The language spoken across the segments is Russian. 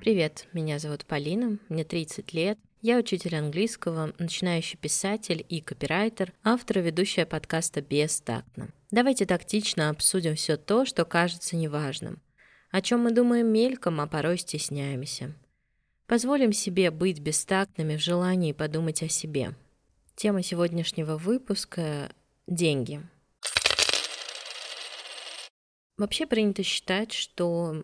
Привет, меня зовут Полина, мне 30 лет. Я учитель английского, начинающий писатель и копирайтер, автор и ведущая подкаста «Бестактно». Давайте тактично обсудим все то, что кажется неважным. О чем мы думаем мельком, а порой стесняемся. Позволим себе быть бестактными в желании подумать о себе. Тема сегодняшнего выпуска – деньги. Вообще принято считать, что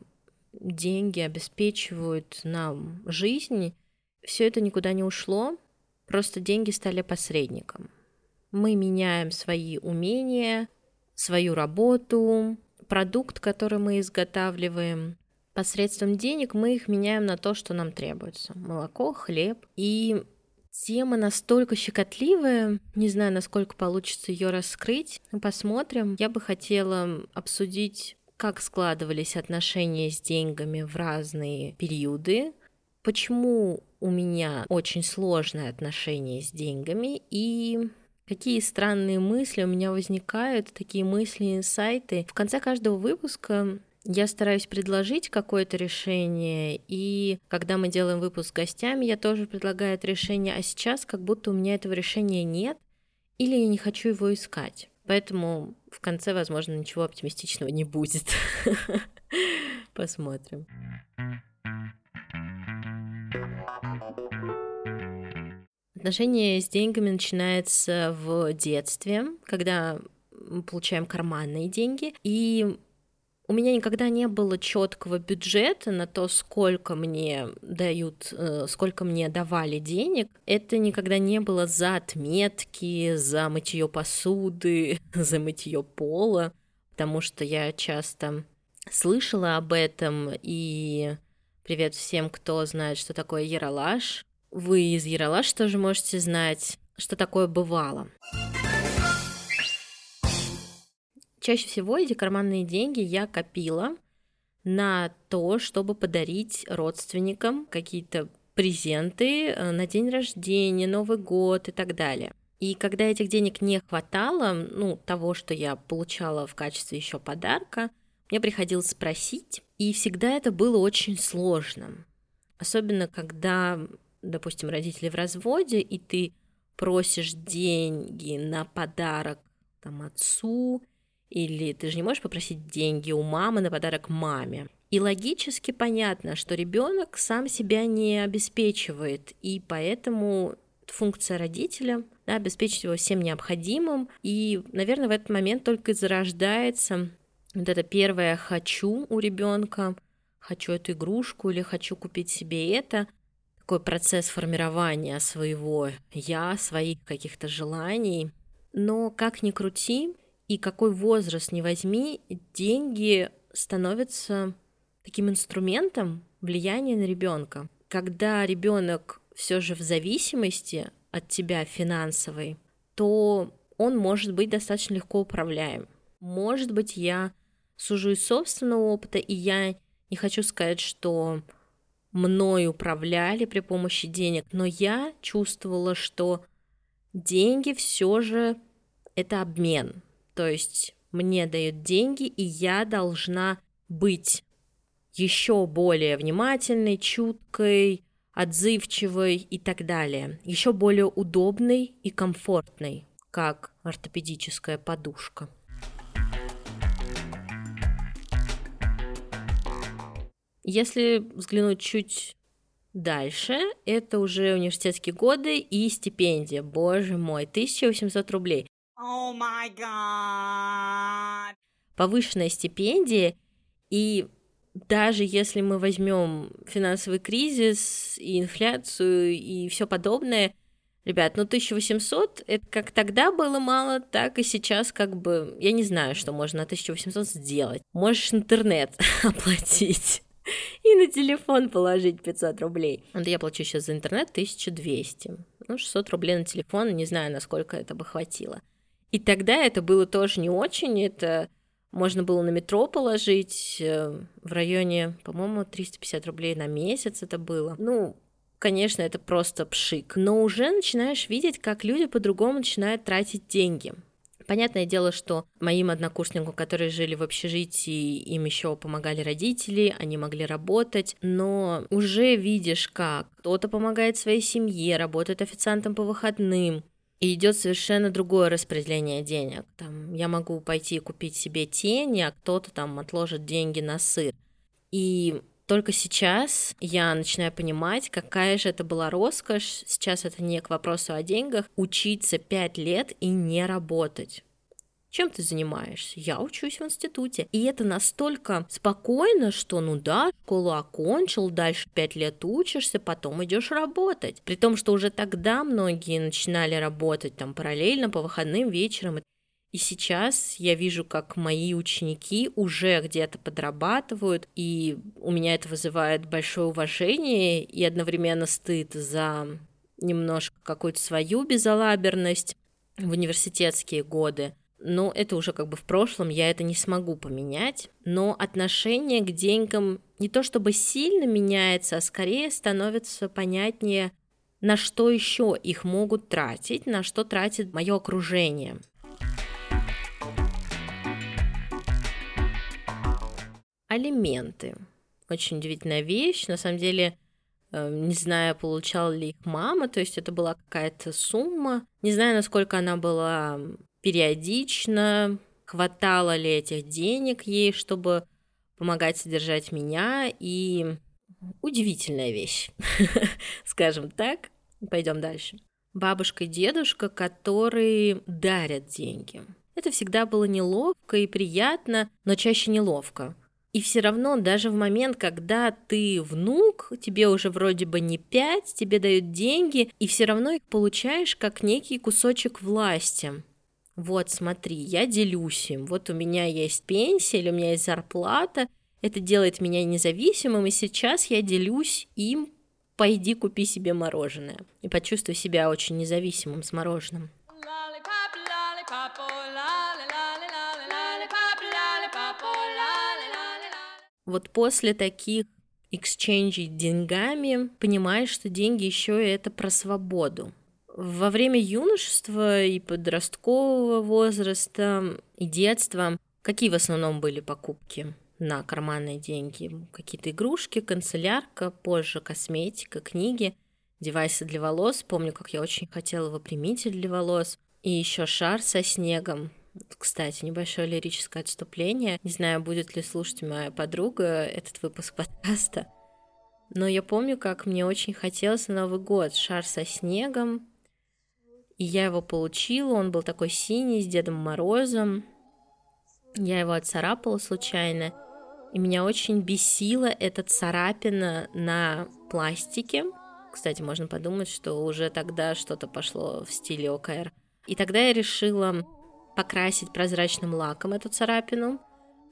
деньги обеспечивают нам жизнь, все это никуда не ушло, просто деньги стали посредником. Мы меняем свои умения, свою работу, продукт, который мы изготавливаем. Посредством денег мы их меняем на то, что нам требуется. Молоко, хлеб. И тема настолько щекотливая, не знаю, насколько получится ее раскрыть. Посмотрим. Я бы хотела обсудить как складывались отношения с деньгами в разные периоды, почему у меня очень сложное отношение с деньгами и какие странные мысли у меня возникают, такие мысли, инсайты. В конце каждого выпуска я стараюсь предложить какое-то решение, и когда мы делаем выпуск с гостями, я тоже предлагаю это решение, а сейчас как будто у меня этого решения нет, или я не хочу его искать. Поэтому в конце, возможно, ничего оптимистичного не будет. Посмотрим. Отношение с деньгами начинается в детстве, когда мы получаем карманные деньги, и у меня никогда не было четкого бюджета на то, сколько мне дают, э, сколько мне давали денег. Это никогда не было за отметки, за мытье посуды, за мытье пола, потому что я часто слышала об этом, и привет всем, кто знает, что такое Яралаш. Вы из Яралаш тоже можете знать, что такое бывало. Чаще всего эти карманные деньги я копила на то, чтобы подарить родственникам какие-то презенты э, на день рождения, Новый год и так далее. И когда этих денег не хватало, ну, того, что я получала в качестве еще подарка, мне приходилось спросить, и всегда это было очень сложно. Особенно когда, допустим, родители в разводе, и ты просишь деньги на подарок там, отцу или ты же не можешь попросить деньги у мамы на подарок маме. И логически понятно, что ребенок сам себя не обеспечивает, и поэтому функция родителя да, обеспечить его всем необходимым. И, наверное, в этот момент только зарождается вот это первое хочу у ребенка, хочу эту игрушку или хочу купить себе это. Такой процесс формирования своего я, своих каких-то желаний. Но как ни крути, и какой возраст не возьми, деньги становятся таким инструментом влияния на ребенка. Когда ребенок все же в зависимости от тебя финансовой, то он может быть достаточно легко управляем. Может быть, я сужу из собственного опыта, и я не хочу сказать, что мной управляли при помощи денег, но я чувствовала, что деньги все же это обмен. То есть мне дают деньги, и я должна быть еще более внимательной, чуткой, отзывчивой и так далее. Еще более удобной и комфортной, как ортопедическая подушка. Если взглянуть чуть дальше, это уже университетские годы и стипендия. Боже мой, 1800 рублей. Oh my god. Повышенная стипендия, и даже если мы возьмем финансовый кризис и инфляцию и все подобное, ребят, ну 1800 это как тогда было мало, так и сейчас как бы, я не знаю, что можно на 1800 сделать. Можешь интернет оплатить и на телефон положить 500 рублей. Вот я плачу сейчас за интернет 1200. Ну, 600 рублей на телефон, не знаю, насколько это бы хватило. И тогда это было тоже не очень, это можно было на метро положить э, в районе, по-моему, 350 рублей на месяц это было. Ну, конечно, это просто пшик. Но уже начинаешь видеть, как люди по-другому начинают тратить деньги. Понятное дело, что моим однокурсникам, которые жили в общежитии, им еще помогали родители, они могли работать, но уже видишь, как кто-то помогает своей семье, работает официантом по выходным, и идет совершенно другое распределение денег. Там я могу пойти купить себе тени, а кто-то там отложит деньги на сыр. И только сейчас я начинаю понимать, какая же это была роскошь, сейчас это не к вопросу о деньгах, учиться пять лет и не работать. Чем ты занимаешься? Я учусь в институте. И это настолько спокойно, что ну да, школу окончил, дальше пять лет учишься, потом идешь работать. При том, что уже тогда многие начинали работать там параллельно по выходным вечерам. И сейчас я вижу, как мои ученики уже где-то подрабатывают, и у меня это вызывает большое уважение и одновременно стыд за немножко какую-то свою безалаберность в университетские годы. Но это уже как бы в прошлом, я это не смогу поменять. Но отношение к деньгам не то чтобы сильно меняется, а скорее становится понятнее, на что еще их могут тратить, на что тратит мое окружение. Алименты. Очень удивительная вещь. На самом деле, э, не знаю, получала ли их мама, то есть это была какая-то сумма. Не знаю, насколько она была периодична, хватало ли этих денег ей, чтобы помогать содержать меня. И удивительная вещь, скажем так. Пойдем дальше. Бабушка и дедушка, которые дарят деньги. Это всегда было неловко и приятно, но чаще неловко. И все равно, даже в момент, когда ты внук, тебе уже вроде бы не пять, тебе дают деньги, и все равно их получаешь как некий кусочек власти. Вот, смотри, я делюсь им. Вот у меня есть пенсия или у меня есть зарплата. Это делает меня независимым, и сейчас я делюсь им. Пойди купи себе мороженое. И почувствуй себя очень независимым с мороженым. вот после таких эксченджей деньгами понимаешь, что деньги еще и это про свободу. Во время юношества и подросткового возраста и детства какие в основном были покупки на карманные деньги? Какие-то игрушки, канцелярка, позже косметика, книги, девайсы для волос. Помню, как я очень хотела выпрямитель для волос. И еще шар со снегом. Кстати, небольшое лирическое отступление. Не знаю, будет ли слушать моя подруга этот выпуск подкаста. Но я помню, как мне очень хотелось на Новый год шар со снегом. И я его получила, он был такой синий, с Дедом Морозом. Я его отцарапала случайно. И меня очень бесила эта царапина на пластике. Кстати, можно подумать, что уже тогда что-то пошло в стиле ОКР. И тогда я решила покрасить прозрачным лаком эту царапину.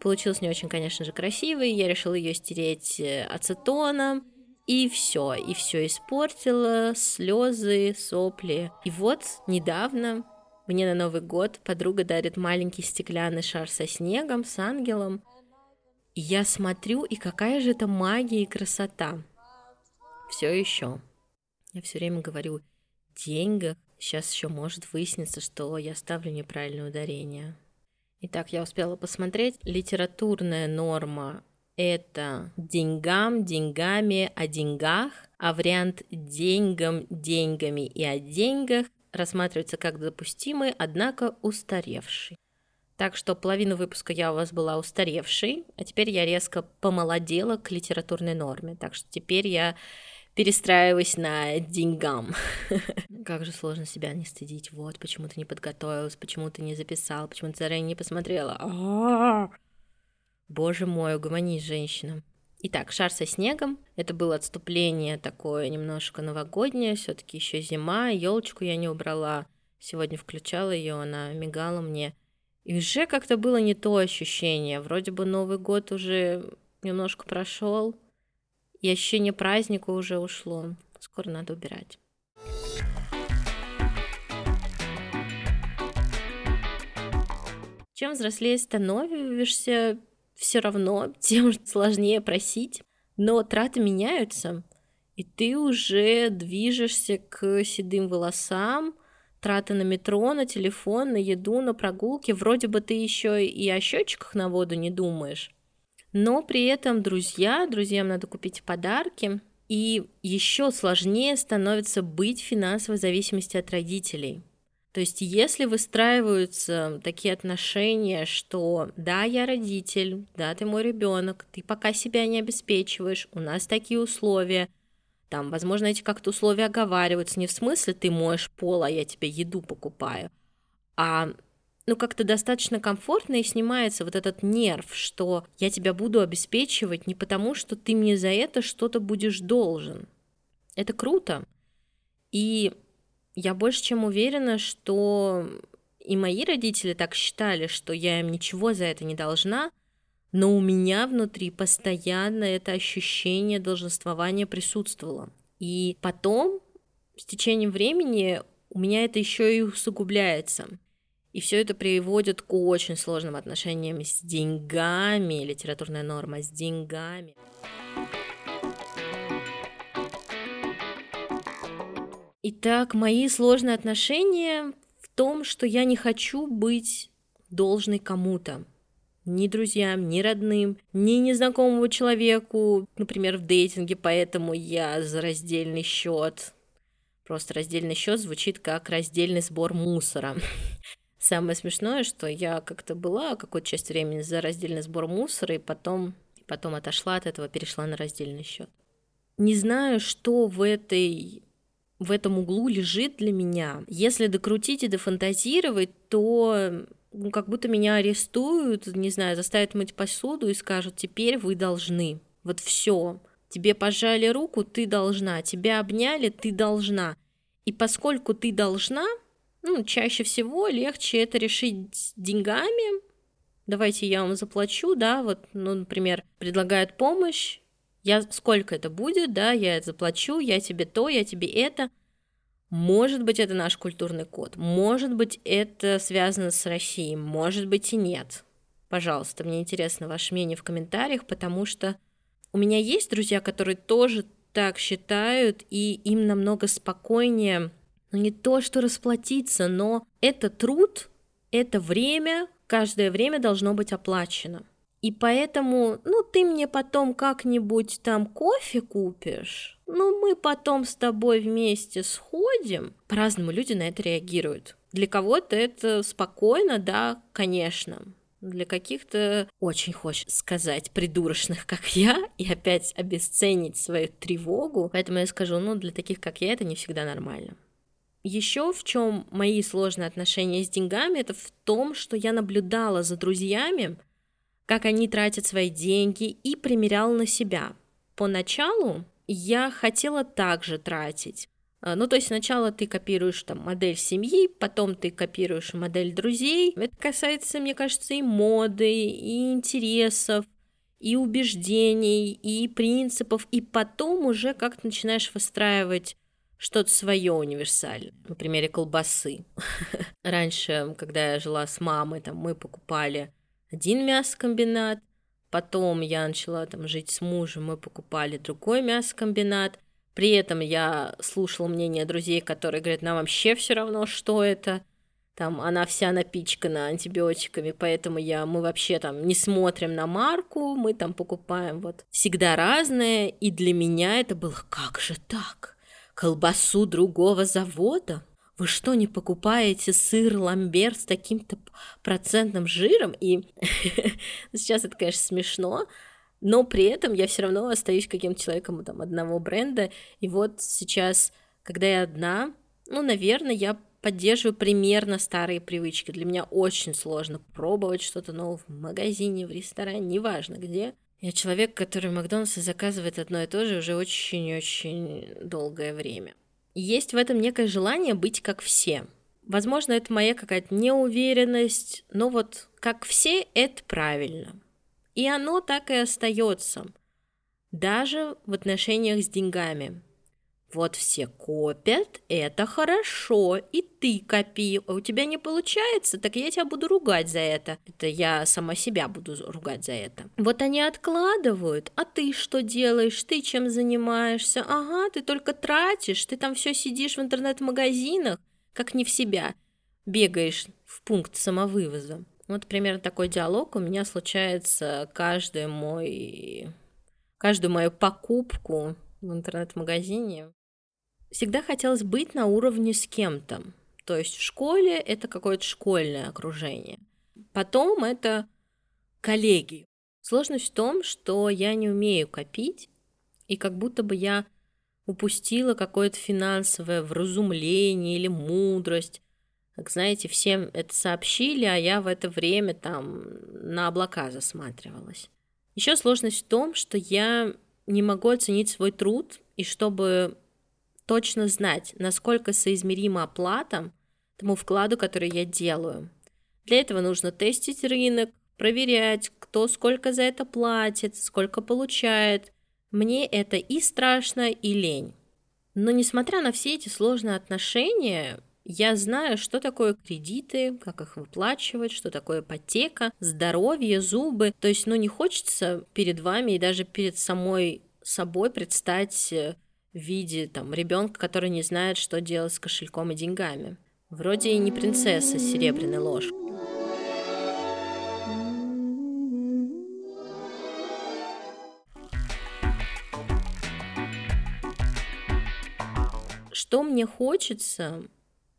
Получилось не очень, конечно же, красивый. Я решила ее стереть э, ацетоном. И все, и все испортила, слезы, сопли. И вот недавно мне на Новый год подруга дарит маленький стеклянный шар со снегом, с ангелом. И я смотрю, и какая же это магия и красота. Все еще. Я все время говорю, деньгах Сейчас еще может выясниться, что я ставлю неправильное ударение. Итак, я успела посмотреть. Литературная норма – это деньгам, деньгами, о деньгах, а вариант деньгам, деньгами и о деньгах рассматривается как допустимый, однако устаревший. Так что половину выпуска я у вас была устаревшей, а теперь я резко помолодела к литературной норме. Так что теперь я перестраиваюсь на деньгам. Как же сложно себя не стыдить. Вот почему ты не подготовилась, почему ты не записал, почему ты заранее не посмотрела. Боже мой, угомонись, женщина. Итак, шар со снегом. Это было отступление такое немножко новогоднее, все-таки еще зима, елочку я не убрала. Сегодня включала ее, она мигала мне. И уже как-то было не то ощущение. Вроде бы Новый год уже немножко прошел, и ощущение праздника уже ушло. Скоро надо убирать. Чем взрослее становишься, все равно, тем сложнее просить. Но траты меняются, и ты уже движешься к седым волосам, траты на метро, на телефон, на еду, на прогулки. Вроде бы ты еще и о счетчиках на воду не думаешь. Но при этом друзья, друзьям надо купить подарки. И еще сложнее становится быть в финансовой зависимости от родителей. То есть, если выстраиваются такие отношения, что да, я родитель, да, ты мой ребенок, ты пока себя не обеспечиваешь, у нас такие условия, там, возможно, эти как-то условия оговариваются не в смысле ты моешь пол, а я тебе еду покупаю, а ну, как-то достаточно комфортно и снимается вот этот нерв, что я тебя буду обеспечивать не потому, что ты мне за это что-то будешь должен. Это круто. И я больше чем уверена, что и мои родители так считали, что я им ничего за это не должна, но у меня внутри постоянно это ощущение долженствования присутствовало. И потом, с течением времени, у меня это еще и усугубляется. И все это приводит к очень сложным отношениям с деньгами, литературная норма с деньгами. Итак, мои сложные отношения в том, что я не хочу быть должной кому-то. Ни друзьям, ни родным, ни незнакомому человеку, например, в дейтинге, поэтому я за раздельный счет. Просто раздельный счет звучит как раздельный сбор мусора. Самое смешное, что я как-то была какую-то часть времени за раздельный сбор мусора, и потом, потом отошла от этого, перешла на раздельный счет. Не знаю, что в этой в этом углу лежит для меня. Если докрутить и дофантазировать, то ну, как будто меня арестуют, не знаю, заставят мыть посуду и скажут, теперь вы должны. Вот все. Тебе пожали руку, ты должна. Тебя обняли, ты должна. И поскольку ты должна, ну, чаще всего легче это решить деньгами. Давайте я вам заплачу, да, вот, ну, например, предлагают помощь, я сколько это будет, да, я это заплачу, я тебе то, я тебе это. Может быть, это наш культурный код, может быть, это связано с Россией, может быть и нет. Пожалуйста, мне интересно ваше мнение в комментариях, потому что у меня есть друзья, которые тоже так считают, и им намного спокойнее, ну не то, что расплатиться, но это труд, это время, каждое время должно быть оплачено. И поэтому, ну, ты мне потом как-нибудь там кофе купишь, ну, мы потом с тобой вместе сходим. По-разному люди на это реагируют. Для кого-то это спокойно, да, конечно. Для каких-то очень хочется сказать придурочных, как я, и опять обесценить свою тревогу. Поэтому я скажу, ну, для таких, как я, это не всегда нормально. Еще в чем мои сложные отношения с деньгами, это в том, что я наблюдала за друзьями, как они тратят свои деньги и примерял на себя. Поначалу я хотела также тратить. А, ну, то есть сначала ты копируешь там модель семьи, потом ты копируешь модель друзей. Это касается, мне кажется, и моды, и интересов, и убеждений, и принципов, и потом уже как то начинаешь выстраивать что-то свое универсальное. На примере колбасы. Раньше, когда я жила с мамой, там мы покупали один мясокомбинат, потом я начала там жить с мужем, мы покупали другой мясокомбинат, при этом я слушала мнение друзей, которые говорят, нам вообще все равно, что это, там она вся напичкана антибиотиками, поэтому я, мы вообще там не смотрим на марку, мы там покупаем вот всегда разное, и для меня это было, как же так? Колбасу другого завода? Вы что, не покупаете сыр ламбер с таким-то процентным жиром? И сейчас это, конечно, смешно, но при этом я все равно остаюсь каким-то человеком там, одного бренда. И вот сейчас, когда я одна, ну, наверное, я поддерживаю примерно старые привычки. Для меня очень сложно пробовать что-то новое в магазине, в ресторане, неважно где. Я человек, который в Макдональдсе заказывает одно и то же уже очень-очень долгое время есть в этом некое желание быть как все. Возможно, это моя какая-то неуверенность, но вот как все это правильно. И оно так и остается. Даже в отношениях с деньгами. Вот все копят, это хорошо, и ты копи. А у тебя не получается, так я тебя буду ругать за это. Это я сама себя буду ругать за это. Вот они откладывают, а ты что делаешь? Ты чем занимаешься? Ага, ты только тратишь, ты там все сидишь в интернет-магазинах, как не в себя, бегаешь в пункт самовывоза. Вот примерно такой диалог у меня случается каждый мой, каждую мою покупку в интернет-магазине. Всегда хотелось быть на уровне с кем-то. То есть в школе это какое-то школьное окружение. Потом это коллеги. Сложность в том, что я не умею копить, и как будто бы я упустила какое-то финансовое вразумление или мудрость. Как знаете, всем это сообщили, а я в это время там на облака засматривалась. Еще сложность в том, что я не могу оценить свой труд, и чтобы точно знать, насколько соизмерима оплата тому вкладу, который я делаю. Для этого нужно тестить рынок, проверять, кто сколько за это платит, сколько получает. Мне это и страшно, и лень. Но несмотря на все эти сложные отношения, я знаю, что такое кредиты, как их выплачивать, что такое ипотека, здоровье, зубы. То есть, ну, не хочется перед вами и даже перед самой собой предстать э, в виде там ребенка, который не знает, что делать с кошельком и деньгами. Вроде и не принцесса с серебряной ложкой. Что мне хочется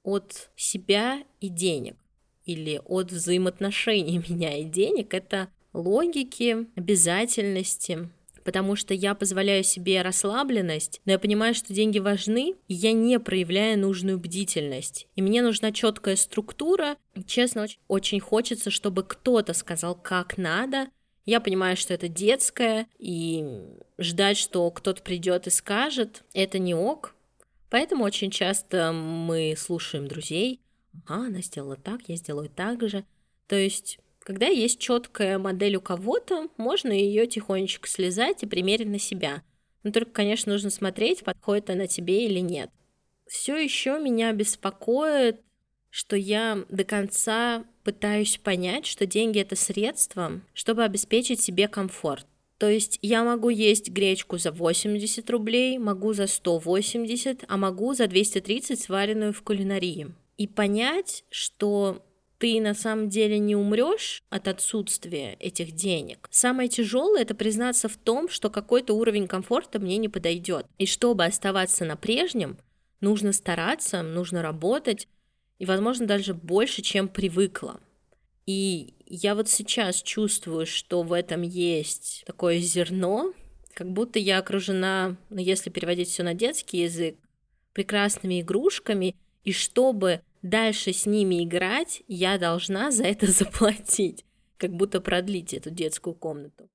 от себя и денег или от взаимоотношений меня и денег, это логики, обязательности, потому что я позволяю себе расслабленность, но я понимаю, что деньги важны, и я не проявляю нужную бдительность. И мне нужна четкая структура. Честно, очень, очень хочется, чтобы кто-то сказал, как надо. Я понимаю, что это детское, и ждать, что кто-то придет и скажет, это не ок. Поэтому очень часто мы слушаем друзей. Ага, она сделала так, я сделаю так же. То есть когда есть четкая модель у кого-то, можно ее тихонечко слезать и примерить на себя. Но только, конечно, нужно смотреть, подходит она тебе или нет. Все еще меня беспокоит, что я до конца пытаюсь понять, что деньги это средство, чтобы обеспечить себе комфорт. То есть я могу есть гречку за 80 рублей, могу за 180, а могу за 230 сваренную в кулинарии. И понять, что ты на самом деле не умрешь от отсутствия этих денег. Самое тяжелое это признаться в том, что какой-то уровень комфорта мне не подойдет. И чтобы оставаться на прежнем, нужно стараться, нужно работать, и, возможно, даже больше, чем привыкла. И я вот сейчас чувствую, что в этом есть такое зерно, как будто я окружена, ну, если переводить все на детский язык, прекрасными игрушками, и чтобы дальше с ними играть, я должна за это заплатить, как будто продлить эту детскую комнату.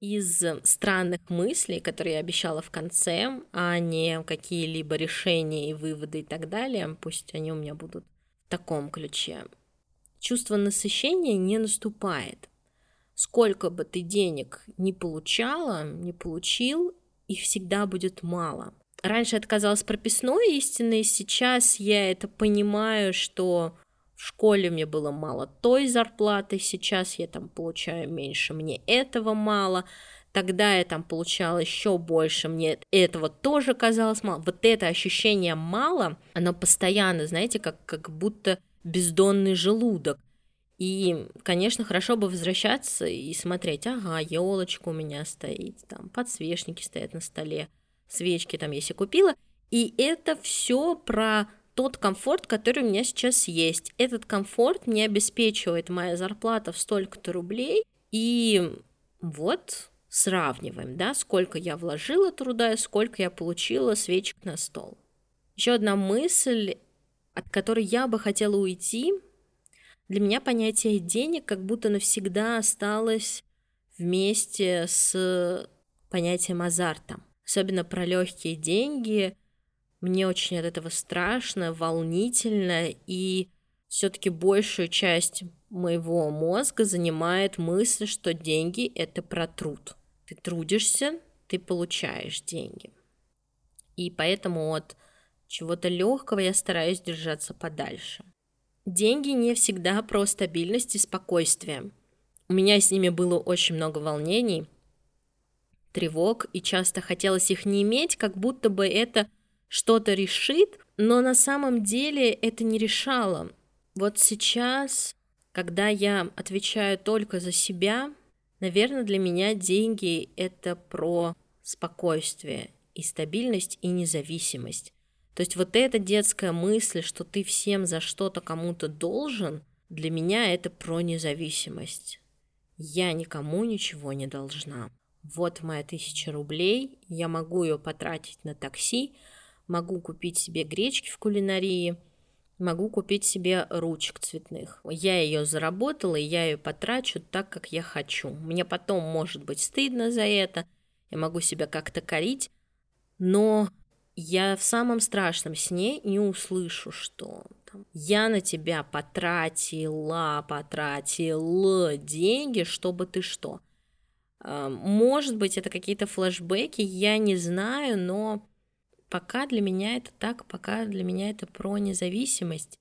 из странных мыслей, которые я обещала в конце, а не какие-либо решения и выводы и так далее, пусть они у меня будут в таком ключе. Чувство насыщения не наступает. Сколько бы ты денег не получала, не получил, их всегда будет мало. Раньше это казалось прописной истиной, сейчас я это понимаю, что в школе мне было мало той зарплаты, сейчас я там получаю меньше, мне этого мало, тогда я там получала еще больше, мне этого тоже казалось мало. Вот это ощущение мало, оно постоянно, знаете, как, как будто бездонный желудок. И, конечно, хорошо бы возвращаться и смотреть, ага, елочка у меня стоит, там подсвечники стоят на столе, свечки там если купила. И это все про тот комфорт, который у меня сейчас есть. Этот комфорт мне обеспечивает моя зарплата в столько-то рублей. И вот сравниваем, да, сколько я вложила труда и сколько я получила свечек на стол. Еще одна мысль, от которой я бы хотела уйти, для меня понятие денег как будто навсегда осталось вместе с понятием азарта. Особенно про легкие деньги. Мне очень от этого страшно, волнительно, и все-таки большую часть моего мозга занимает мысль, что деньги это про труд. Ты трудишься, ты получаешь деньги. И поэтому от чего-то легкого я стараюсь держаться подальше. Деньги не всегда про стабильность и спокойствие. У меня с ними было очень много волнений. тревог, и часто хотелось их не иметь, как будто бы это что-то решит, но на самом деле это не решало. Вот сейчас, когда я отвечаю только за себя, наверное, для меня деньги — это про спокойствие и стабильность и независимость. То есть вот эта детская мысль, что ты всем за что-то кому-то должен, для меня это про независимость. Я никому ничего не должна. Вот моя тысяча рублей, я могу ее потратить на такси, могу купить себе гречки в кулинарии, могу купить себе ручек цветных. Я ее заработала, и я ее потрачу так, как я хочу. Мне потом может быть стыдно за это, я могу себя как-то корить, но я в самом страшном сне не услышу, что там, я на тебя потратила, потратила деньги, чтобы ты что. А, может быть, это какие-то флешбеки, я не знаю, но пока для меня это так, пока для меня это про независимость.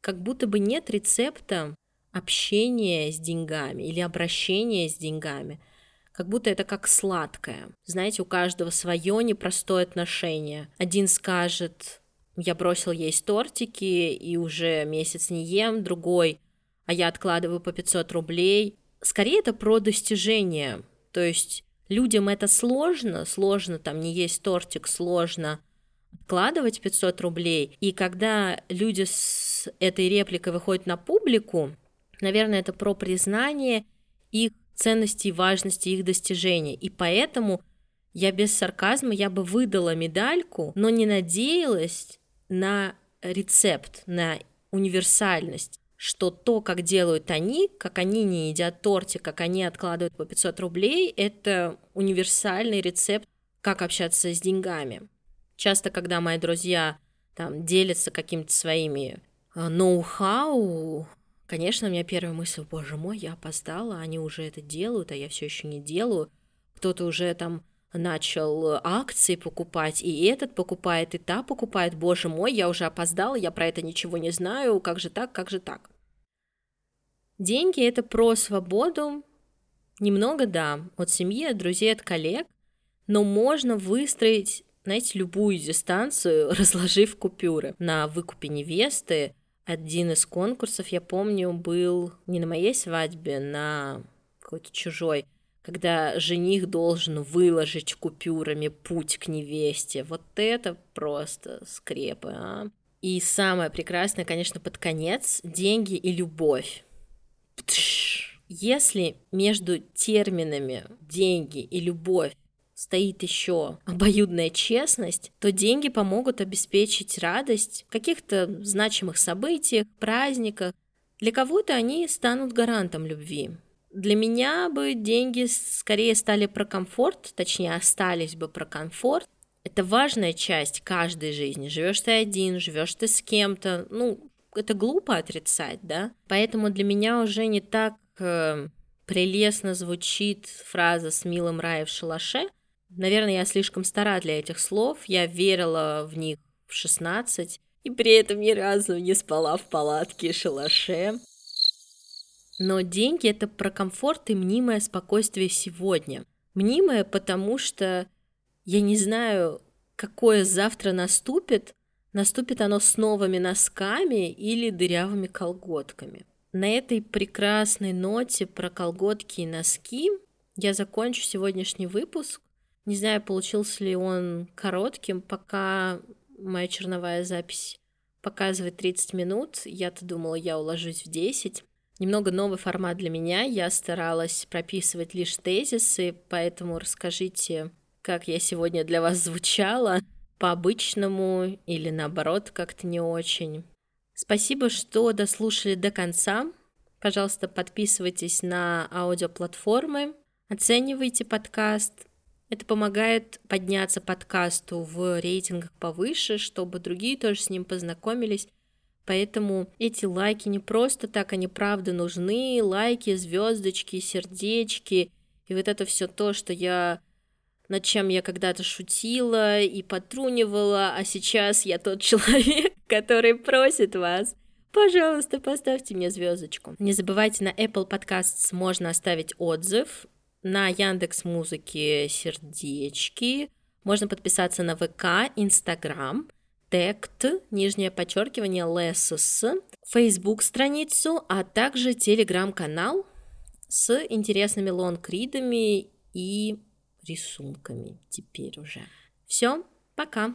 Как будто бы нет рецепта общения с деньгами или обращения с деньгами – как будто это как сладкое. Знаете, у каждого свое непростое отношение. Один скажет, я бросил есть тортики и уже месяц не ем, другой, а я откладываю по 500 рублей. Скорее это про достижение. То есть людям это сложно, сложно там не есть тортик, сложно откладывать 500 рублей. И когда люди с этой репликой выходят на публику, наверное, это про признание их ценности и важности их достижения. И поэтому я без сарказма, я бы выдала медальку, но не надеялась на рецепт, на универсальность что то, как делают они, как они не едят тортик, как они откладывают по 500 рублей, это универсальный рецепт, как общаться с деньгами. Часто, когда мои друзья там делятся какими-то своими э, ноу-хау, Конечно, у меня первая мысль, боже мой, я опоздала, они уже это делают, а я все еще не делаю. Кто-то уже там начал акции покупать, и этот покупает, и та покупает. Боже мой, я уже опоздала, я про это ничего не знаю, как же так, как же так. Деньги – это про свободу, немного, да, от семьи, от друзей, от коллег, но можно выстроить, знаете, любую дистанцию, разложив купюры на выкупе невесты, один из конкурсов, я помню, был не на моей свадьбе, на какой-то чужой, когда жених должен выложить купюрами путь к невесте. Вот это просто скрепы, а. И самое прекрасное, конечно, под конец – деньги и любовь. Если между терминами деньги и любовь стоит еще обоюдная честность, то деньги помогут обеспечить радость в каких-то значимых событиях, праздниках. Для кого-то они станут гарантом любви. Для меня бы деньги скорее стали про комфорт, точнее остались бы про комфорт. Это важная часть каждой жизни. Живешь ты один, живешь ты с кем-то. Ну, это глупо отрицать, да? Поэтому для меня уже не так э, прелестно звучит фраза «с милым рая в шалаше», Наверное, я слишком стара для этих слов, я верила в них в 16, и при этом ни разу не спала в палатке и шалаше. Но деньги — это про комфорт и мнимое спокойствие сегодня. Мнимое, потому что я не знаю, какое завтра наступит, наступит оно с новыми носками или дырявыми колготками. На этой прекрасной ноте про колготки и носки я закончу сегодняшний выпуск. Не знаю, получился ли он коротким, пока моя черновая запись показывает 30 минут. Я-то думала, я уложусь в 10. Немного новый формат для меня. Я старалась прописывать лишь тезисы, поэтому расскажите, как я сегодня для вас звучала, по-обычному или наоборот как-то не очень. Спасибо, что дослушали до конца. Пожалуйста, подписывайтесь на аудиоплатформы, оценивайте подкаст, это помогает подняться подкасту в рейтингах повыше, чтобы другие тоже с ним познакомились. Поэтому эти лайки не просто так, они правда нужны. Лайки, звездочки, сердечки. И вот это все то, что я над чем я когда-то шутила и потрунивала, а сейчас я тот человек, который просит вас. Пожалуйста, поставьте мне звездочку. Не забывайте, на Apple Podcasts можно оставить отзыв на Яндекс Музыке сердечки, можно подписаться на ВК, Инстаграм, Тект, нижнее подчеркивание, Лесс, Фейсбук страницу, а также Телеграм-канал с интересными лонгридами и рисунками теперь уже. Все, пока!